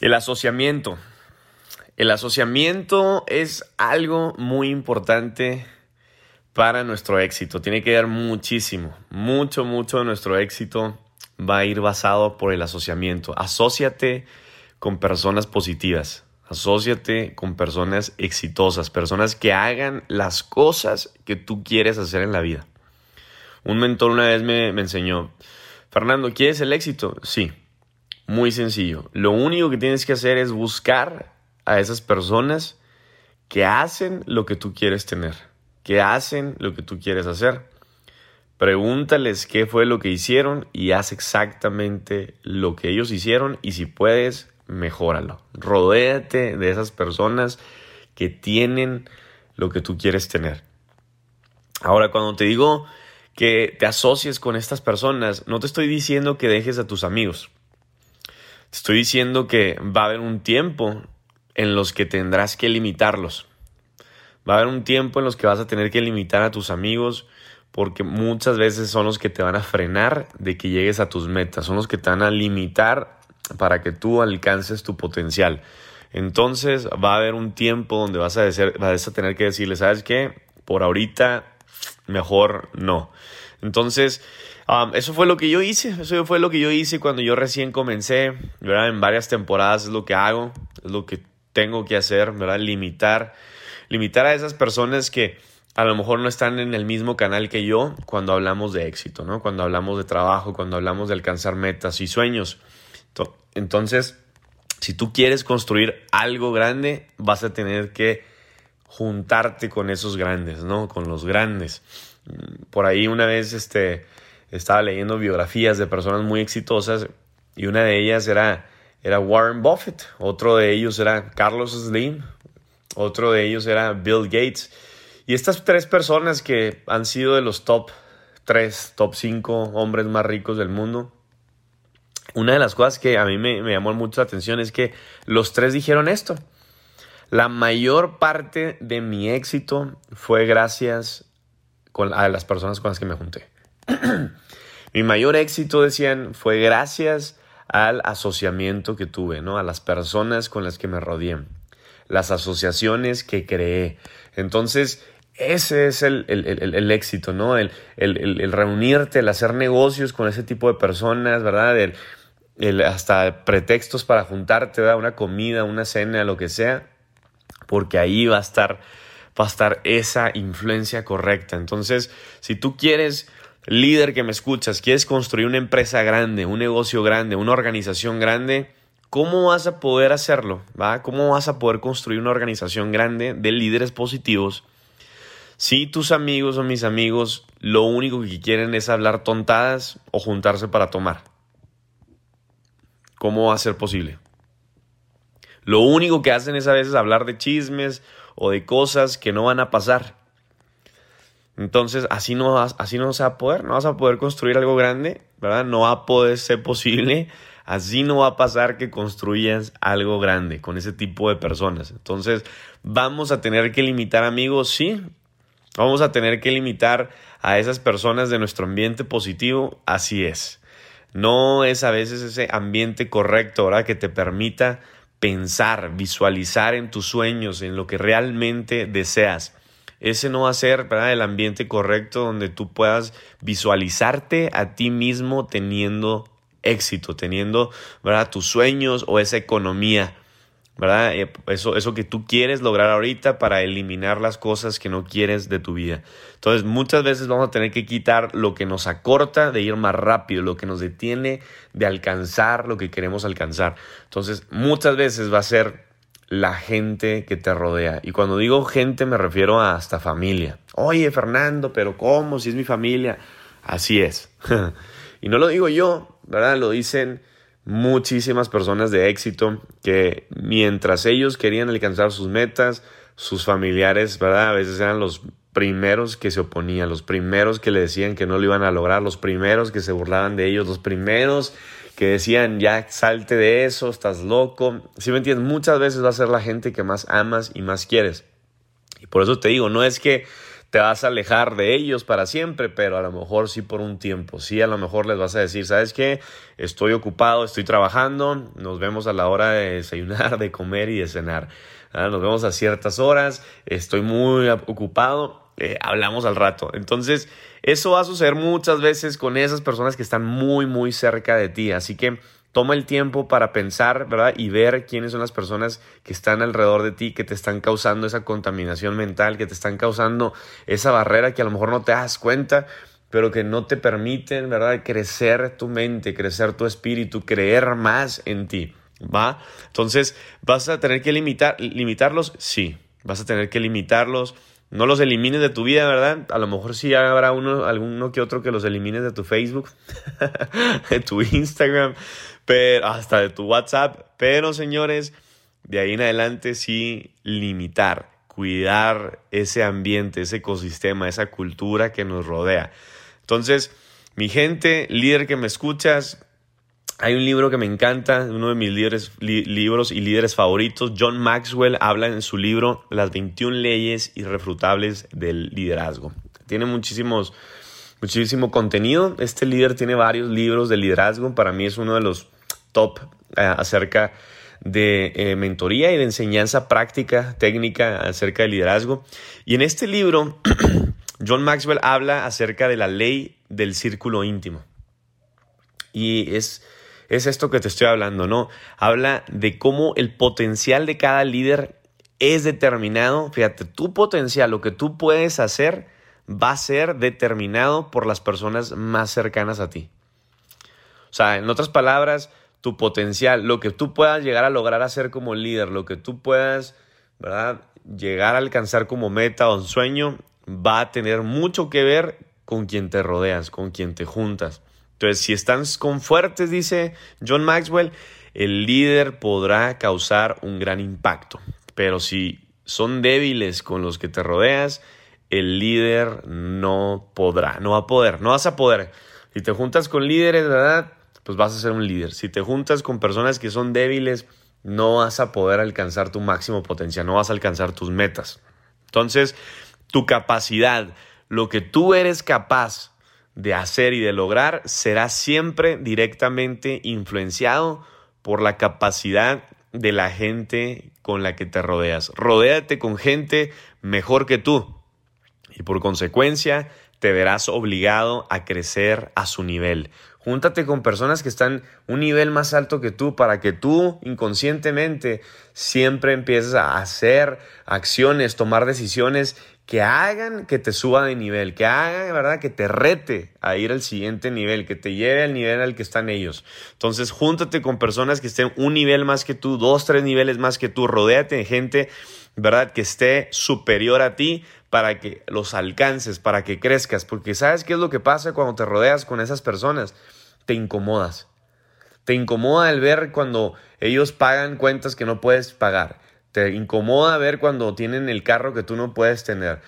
El asociamiento. El asociamiento es algo muy importante para nuestro éxito. Tiene que ver muchísimo, mucho, mucho de nuestro éxito va a ir basado por el asociamiento. Asociate con personas positivas. Asociate con personas exitosas, personas que hagan las cosas que tú quieres hacer en la vida. Un mentor una vez me, me enseñó, Fernando, ¿quieres el éxito? Sí, muy sencillo. Lo único que tienes que hacer es buscar a esas personas que hacen lo que tú quieres tener, que hacen lo que tú quieres hacer. Pregúntales qué fue lo que hicieron y haz exactamente lo que ellos hicieron y si puedes, mejóralo. Rodéate de esas personas que tienen lo que tú quieres tener. Ahora, cuando te digo que te asocies con estas personas, no te estoy diciendo que dejes a tus amigos. Estoy diciendo que va a haber un tiempo en los que tendrás que limitarlos. Va a haber un tiempo en los que vas a tener que limitar a tus amigos porque muchas veces son los que te van a frenar de que llegues a tus metas, son los que te van a limitar para que tú alcances tu potencial. Entonces va a haber un tiempo donde vas a, vas a tener que decirle, ¿sabes qué? Por ahorita mejor no. Entonces, um, eso fue lo que yo hice, eso fue lo que yo hice cuando yo recién comencé, ¿verdad? En varias temporadas es lo que hago, es lo que tengo que hacer, ¿verdad? Limitar, limitar a esas personas que a lo mejor no están en el mismo canal que yo cuando hablamos de éxito, ¿no? Cuando hablamos de trabajo, cuando hablamos de alcanzar metas y sueños. Entonces, si tú quieres construir algo grande, vas a tener que juntarte con esos grandes, ¿no? Con los grandes. Por ahí una vez este, estaba leyendo biografías de personas muy exitosas y una de ellas era, era Warren Buffett, otro de ellos era Carlos Slim, otro de ellos era Bill Gates. Y estas tres personas que han sido de los top 3, top 5 hombres más ricos del mundo, una de las cosas que a mí me, llamó mucho la atención es que los tres dijeron esto. La mayor parte de mi éxito fue gracias a las personas con las que me junté. mi mayor éxito, decían, fue gracias al asociamiento que tuve, ¿no? A las personas con las que me rodeé, las asociaciones que creé. Entonces, ese es el, éxito, ¿no? El, reunirte, el hacer negocios con ese tipo de personas, ¿verdad? El, hasta pretextos para juntarte, ¿verdad? Una comida, una cena, lo que sea, porque ahí va a estar, va a estar esa influencia correcta. Entonces, si tú quieres, líder que me escuchas, quieres construir una empresa grande, un negocio grande, una organización grande, ¿cómo vas a poder hacerlo? ¿va? ¿Cómo vas a poder construir una organización grande de líderes positivos? Si tus amigos o mis amigos lo único que quieren es hablar tontadas o juntarse para tomar, ¿cómo va a ser posible? Lo único que hacen es a veces hablar de chismes o de cosas que no van a pasar. Entonces, así no, así no vas a poder, no vas a poder construir algo grande, ¿verdad? No va a poder ser posible. Así no va a pasar que construyas algo grande con ese tipo de personas. Entonces, vamos a tener que limitar amigos, sí, Vamos a tener que limitar a esas personas de nuestro ambiente positivo, así es. No es a veces ese ambiente correcto, ¿verdad? Que te permita pensar, visualizar en tus sueños, en lo que realmente deseas. Ese no va a ser el ambiente correcto donde tú puedas visualizarte a ti mismo teniendo éxito, teniendo ¿verdad? tus sueños o esa economía. ¿Verdad? Eh, eso, eso que tú quieres lograr ahorita para eliminar las cosas que no quieres de tu vida. Entonces, muchas veces vamos a tener que quitar lo que nos acorta de ir más rápido, lo que nos detiene de alcanzar lo que queremos alcanzar. Entonces, muchas veces va a ser la gente que te rodea. Y cuando digo gente me refiero a hasta familia. Oye, Fernando, pero ¿cómo? Si es mi familia. Así es. y no lo digo yo, ¿verdad? Lo dicen muchísimas personas de éxito que mientras ellos querían alcanzar sus metas, sus familiares, ¿verdad? A veces eran los primeros que se oponían, los primeros que le decían que no lo iban a lograr, los primeros que se burlaban de ellos, los primeros que decían ya salte de eso, estás loco. Si me entiendes, muchas veces va a ser la gente que más amas y más quieres. Y por eso te digo, no es que te vas a alejar de ellos para siempre, pero a lo mejor sí por un tiempo. Sí, a lo mejor les vas a decir, ¿sabes qué? Estoy ocupado, estoy trabajando, nos vemos a la hora de desayunar, de comer y de cenar. Ah, nos vemos a ciertas horas, estoy muy ocupado, eh, hablamos al rato. Entonces, eso va a suceder muchas veces con esas personas que están muy, muy cerca de ti. Así que Toma el tiempo para pensar, ¿verdad? Y ver quiénes son las personas que están alrededor de ti, que te están causando esa contaminación mental, que te están causando esa barrera que a lo mejor no te das cuenta, pero que no te permiten, ¿verdad? Crecer tu mente, crecer tu espíritu, creer más en ti, ¿va? Entonces, ¿vas a tener que limitar, limitarlos? Sí, vas a tener que limitarlos no los elimines de tu vida, ¿verdad? A lo mejor sí habrá uno, alguno que otro que los elimines de tu Facebook, de tu Instagram, pero hasta de tu WhatsApp. Pero señores, de ahí en adelante sí limitar, cuidar ese ambiente, ese ecosistema, esa cultura que nos rodea. Entonces, mi gente, líder que me escuchas, hay un libro que me encanta, uno de mis libros y líderes favoritos. John Maxwell habla en su libro Las 21 leyes irrefutables del liderazgo. Tiene muchísimos, muchísimo contenido. Este líder tiene varios libros de liderazgo. Para mí es uno de los top eh, acerca de eh, mentoría y de enseñanza práctica, técnica acerca de liderazgo. Y en este libro, John Maxwell habla acerca de la ley del círculo íntimo. Y es es esto que te estoy hablando, ¿no? Habla de cómo el potencial de cada líder es determinado. Fíjate, tu potencial, lo que tú puedes hacer, va a ser determinado por las personas más cercanas a ti. O sea, en otras palabras, tu potencial, lo que tú puedas llegar a lograr hacer como líder, lo que tú puedas, ¿verdad? Llegar a alcanzar como meta o un sueño, va a tener mucho que ver con quien te rodeas, con quien te juntas. Entonces, si están con fuertes, dice John Maxwell, el líder podrá causar un gran impacto. Pero si son débiles con los que te rodeas, el líder no podrá, no va a poder, no vas a poder. Si te juntas con líderes, ¿verdad? Pues vas a ser un líder. Si te juntas con personas que son débiles, no vas a poder alcanzar tu máximo potencial, no vas a alcanzar tus metas. Entonces, tu capacidad, lo que tú eres capaz de hacer y de lograr será siempre directamente influenciado por la capacidad de la gente con la que te rodeas. Rodéate con gente mejor que tú y por consecuencia te verás obligado a crecer a su nivel. Júntate con personas que están un nivel más alto que tú para que tú inconscientemente siempre empieces a hacer acciones, tomar decisiones que hagan que te suba de nivel, que hagan, ¿verdad? Que te rete a ir al siguiente nivel, que te lleve al nivel al que están ellos. Entonces, júntate con personas que estén un nivel más que tú, dos, tres niveles más que tú, rodéate de gente, ¿verdad? Que esté superior a ti para que los alcances, para que crezcas, porque ¿sabes qué es lo que pasa cuando te rodeas con esas personas? Te incomodas. Te incomoda el ver cuando ellos pagan cuentas que no puedes pagar te incomoda ver cuando tienen el carro que tú no puedes tener.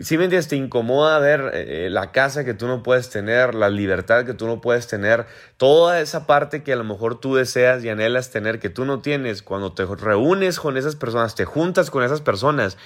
Si me entiendes, te incomoda ver eh, la casa que tú no puedes tener, la libertad que tú no puedes tener, toda esa parte que a lo mejor tú deseas y anhelas tener que tú no tienes. Cuando te reúnes con esas personas, te juntas con esas personas,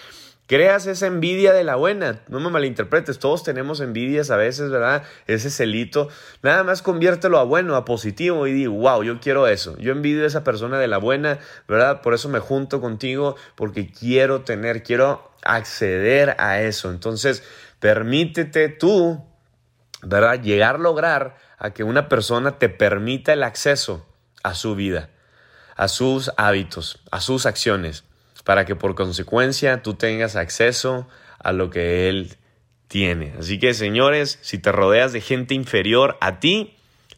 creas esa envidia de la buena. No me malinterpretes, todos tenemos envidias a veces, ¿verdad? Ese celito. Nada más conviértelo a bueno, a positivo y di, wow, yo quiero eso. Yo envidio a esa persona de la buena, ¿verdad? Por eso me junto contigo, porque quiero tener, quiero acceder a eso. Entonces, permítete tú, ¿verdad? Llegar a lograr a que una persona te permita el acceso a su vida, a sus hábitos, a sus acciones para que por consecuencia tú tengas acceso a lo que Él tiene. Así que señores, si te rodeas de gente inferior a ti,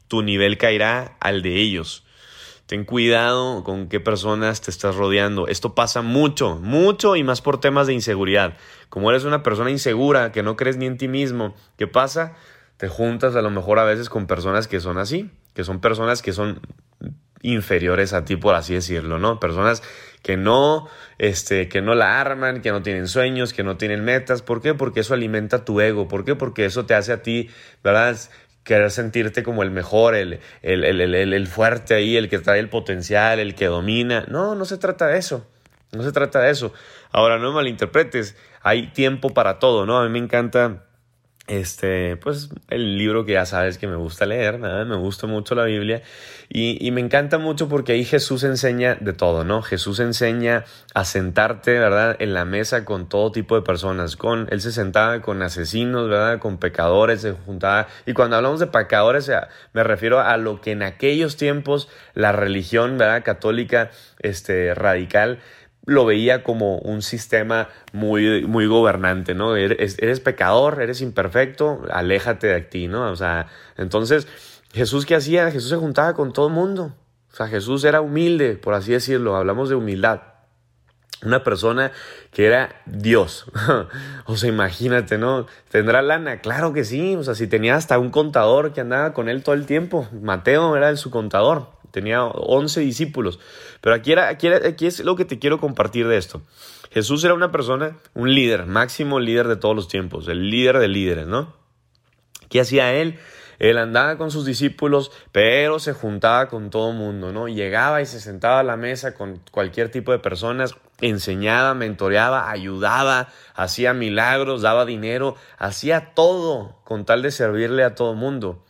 tu nivel caerá al de ellos. Ten cuidado con qué personas te estás rodeando. Esto pasa mucho, mucho y más por temas de inseguridad. Como eres una persona insegura, que no crees ni en ti mismo, ¿qué pasa? Te juntas a lo mejor a veces con personas que son así, que son personas que son inferiores a ti, por así decirlo, ¿no? Personas que no, este, que no la arman, que no tienen sueños, que no tienen metas. ¿Por qué? Porque eso alimenta tu ego. ¿Por qué? Porque eso te hace a ti, ¿verdad? Querer sentirte como el mejor, el, el, el, el fuerte ahí, el que trae el potencial, el que domina. No, no se trata de eso. No se trata de eso. Ahora, no me malinterpretes, hay tiempo para todo, ¿no? A mí me encanta este, pues el libro que ya sabes que me gusta leer, me gusta mucho la Biblia y, me encanta mucho porque ahí Jesús enseña de todo, ¿no? Jesús enseña a sentarte, ¿verdad? En la mesa con todo tipo de personas, con, él se sentaba con asesinos, ¿verdad? Con pecadores, se juntaba, y cuando hablamos de pecadores me refiero a lo que en aquellos tiempos la religión, ¿verdad? Católica, este, radical, lo veía como un sistema muy, muy gobernante, ¿no? Eres, eres, pecador, eres imperfecto, aléjate de ti, ¿no? O sea, entonces, Jesús, ¿qué hacía? Jesús se juntaba con todo el mundo. O sea, Jesús era humilde, por así decirlo, hablamos de humildad. Una persona que era Dios. o sea, imagínate, ¿no? ¿Tendrá lana? Claro que sí. O sea, si tenía hasta un contador que andaba con él todo el tiempo. Mateo era su contador tenía 11 discípulos. Pero aquí, es lo que te quiero compartir de esto. Jesús era una persona, un líder, máximo líder de todos los tiempos, el líder de líderes, ¿no? ¿Qué hacía él? Él andaba con sus discípulos, pero se juntaba con todo mundo, ¿no? Llegaba y se sentaba a la mesa con cualquier tipo de personas, enseñaba, mentoreaba, ayudaba, hacía milagros, daba dinero, hacía todo con tal de servirle a todo mundo.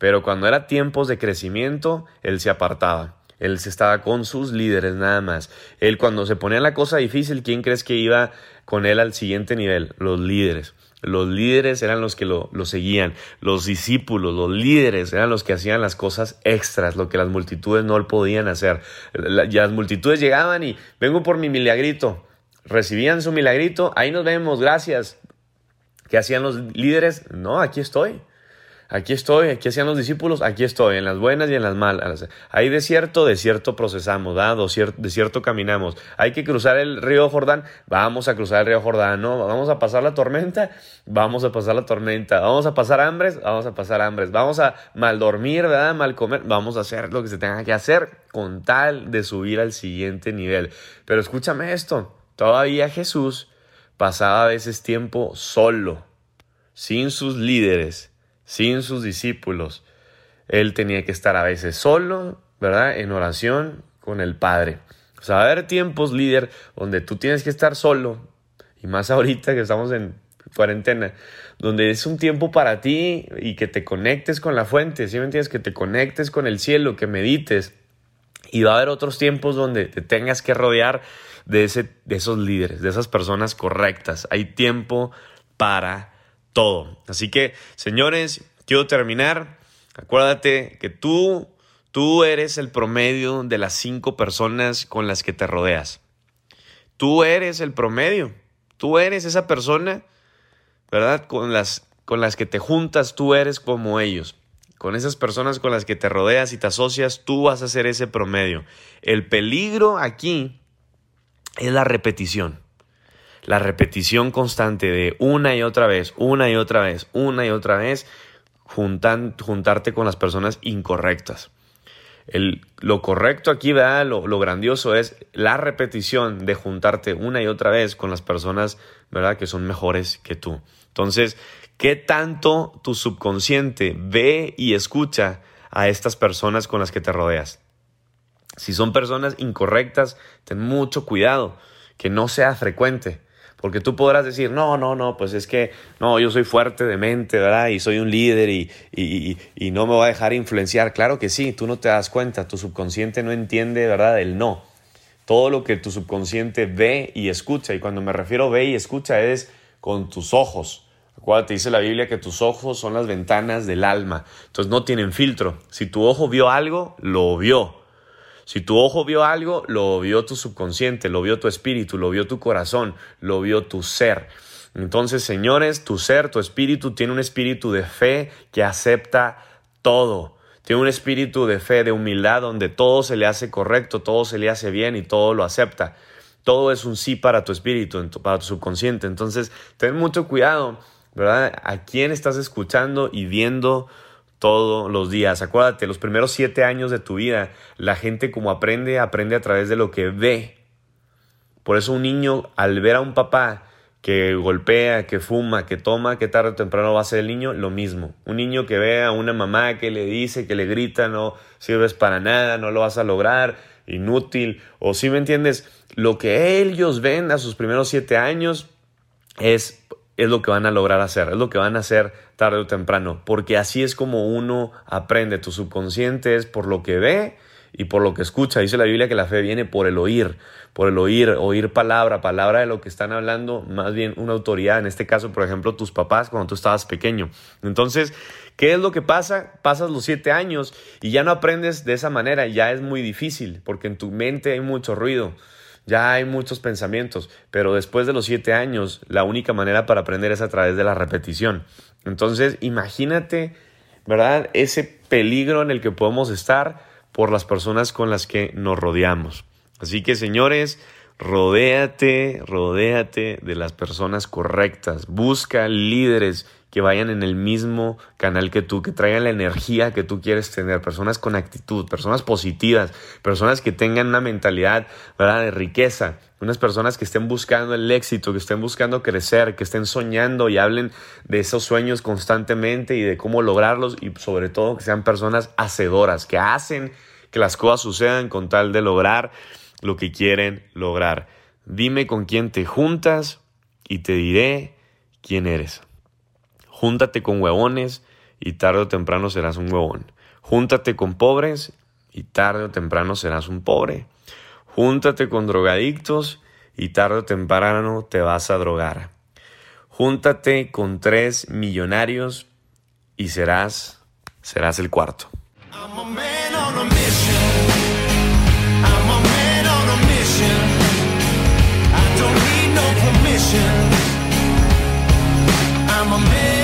Pero cuando era tiempos de crecimiento, él se apartaba. Él se estaba con sus líderes nada más. Él cuando se ponía la cosa difícil, ¿quién crees que iba con él al siguiente nivel? Los líderes. Los líderes eran los que lo, lo, seguían, los discípulos, los líderes eran los que hacían las cosas extras, lo que las multitudes no podían hacer. las multitudes llegaban y vengo por mi milagrito, recibían su milagrito, ahí nos vemos, gracias. ¿Qué hacían los líderes? No, aquí estoy. Aquí estoy, aquí hacían los discípulos, aquí estoy, en las buenas y en las malas. Hay desierto, desierto procesamos, ¿da? desierto caminamos. Hay que cruzar el río Jordán, vamos a cruzar el río Jordán, ¿no? Vamos a pasar la tormenta, vamos a pasar la tormenta. Vamos a pasar hambres, vamos a pasar hambres. Vamos a mal dormir, ¿verdad? Mal comer, vamos a hacer lo que se tenga que hacer con tal de subir al siguiente nivel. Pero escúchame esto, todavía Jesús pasaba a veces tiempo solo, sin sus líderes sin sus discípulos. Él tenía que estar a veces solo, ¿verdad? En oración con el Padre. O sea, va a haber tiempos, líder, donde tú tienes que estar solo, y más ahorita que estamos en cuarentena, donde es un tiempo para ti y que te conectes con la fuente, ¿sí me entiendes? Que te conectes con el cielo, que medites. Y va a haber otros tiempos donde te tengas que rodear de, ese, de esos líderes, de esas personas correctas. Hay tiempo para todo. Así que, señores, quiero terminar. Acuérdate que tú, tú eres el promedio de las cinco personas con las que te rodeas. Tú eres el promedio. Tú eres esa persona, ¿verdad? Con las, con las que te juntas, tú eres como ellos. Con esas personas con las que te rodeas y te asocias, tú vas a ser ese promedio. El peligro aquí es la repetición la repetición constante de una y otra vez, una y otra vez, una y otra vez, juntarte con las personas incorrectas. El, lo correcto aquí, ¿verdad? Lo, lo, grandioso es la repetición de juntarte una y otra vez con las personas, ¿verdad? Que son mejores que tú. Entonces, ¿qué tanto tu subconsciente ve y escucha a estas personas con las que te rodeas? Si son personas incorrectas, ten mucho cuidado, que no sea frecuente. Porque tú podrás decir, no, no, no, pues es que, no, yo soy fuerte de mente, ¿verdad? Y soy un líder y, y, y, no me voy a dejar influenciar. Claro que sí, tú no te das cuenta, tu subconsciente no entiende, ¿verdad? El no. Todo lo que tu subconsciente ve y escucha, y cuando me refiero ve y escucha es con tus ojos. Acuérdate, dice la Biblia que tus ojos son las ventanas del alma. Entonces no tienen filtro. Si tu ojo vio algo, lo vio. Si tu ojo vio algo, lo vio tu subconsciente, lo vio tu espíritu, lo vio tu corazón, lo vio tu ser. Entonces, señores, tu ser, tu espíritu tiene un espíritu de fe que acepta todo. Tiene un espíritu de fe, de humildad, donde todo se le hace correcto, todo se le hace bien y todo lo acepta. Todo es un sí para tu espíritu, para tu subconsciente. Entonces, ten mucho cuidado, ¿verdad? A quién estás escuchando y viendo todos los días. Acuérdate, los primeros siete años de tu vida, la gente como aprende, aprende a través de lo que ve. Por eso un niño, al ver a un papá que golpea, que fuma, que toma, que tarde o temprano va a ser el niño, lo mismo. Un niño que ve a una mamá que le dice, que le grita, no sirves para nada, no lo vas a lograr, inútil, o si me entiendes, lo que ellos ven a sus primeros siete años es, es lo que van a lograr hacer, es lo que van a hacer tarde o temprano, porque así es como uno aprende, tu subconsciente es por lo que ve y por lo que escucha. Dice la Biblia que la fe viene por el oír, por el oír, oír palabra, palabra de lo que están hablando, más bien una autoridad, en este caso, por ejemplo, tus papás cuando tú estabas pequeño. Entonces, ¿qué es lo que pasa? Pasas los siete años y ya no aprendes de esa manera, ya es muy difícil, porque en tu mente hay mucho ruido. Ya hay muchos pensamientos, pero después de los siete años, la única manera para aprender es a través de la repetición. Entonces, imagínate, ¿verdad? Ese peligro en el que podemos estar por las personas con las que nos rodeamos. Así que señores, rodéate, rodéate de las personas correctas. Busca líderes que vayan en el mismo canal que tú, que traigan la energía que tú quieres tener, personas con actitud, personas positivas, personas que tengan una mentalidad ¿verdad? de riqueza, unas personas que estén buscando el éxito, que estén buscando crecer, que estén soñando y hablen de esos sueños constantemente y de cómo lograrlos y sobre todo que sean personas hacedoras, que hacen que las cosas sucedan con tal de lograr lo que quieren lograr. Dime con quién te juntas y te diré quién eres. Júntate con huevones y tarde o temprano serás un huevón. Júntate con pobres y tarde o temprano serás un pobre. Júntate con drogadictos y tarde o temprano te vas a drogar. Júntate con tres millonarios y serás, serás el cuarto. I'm a man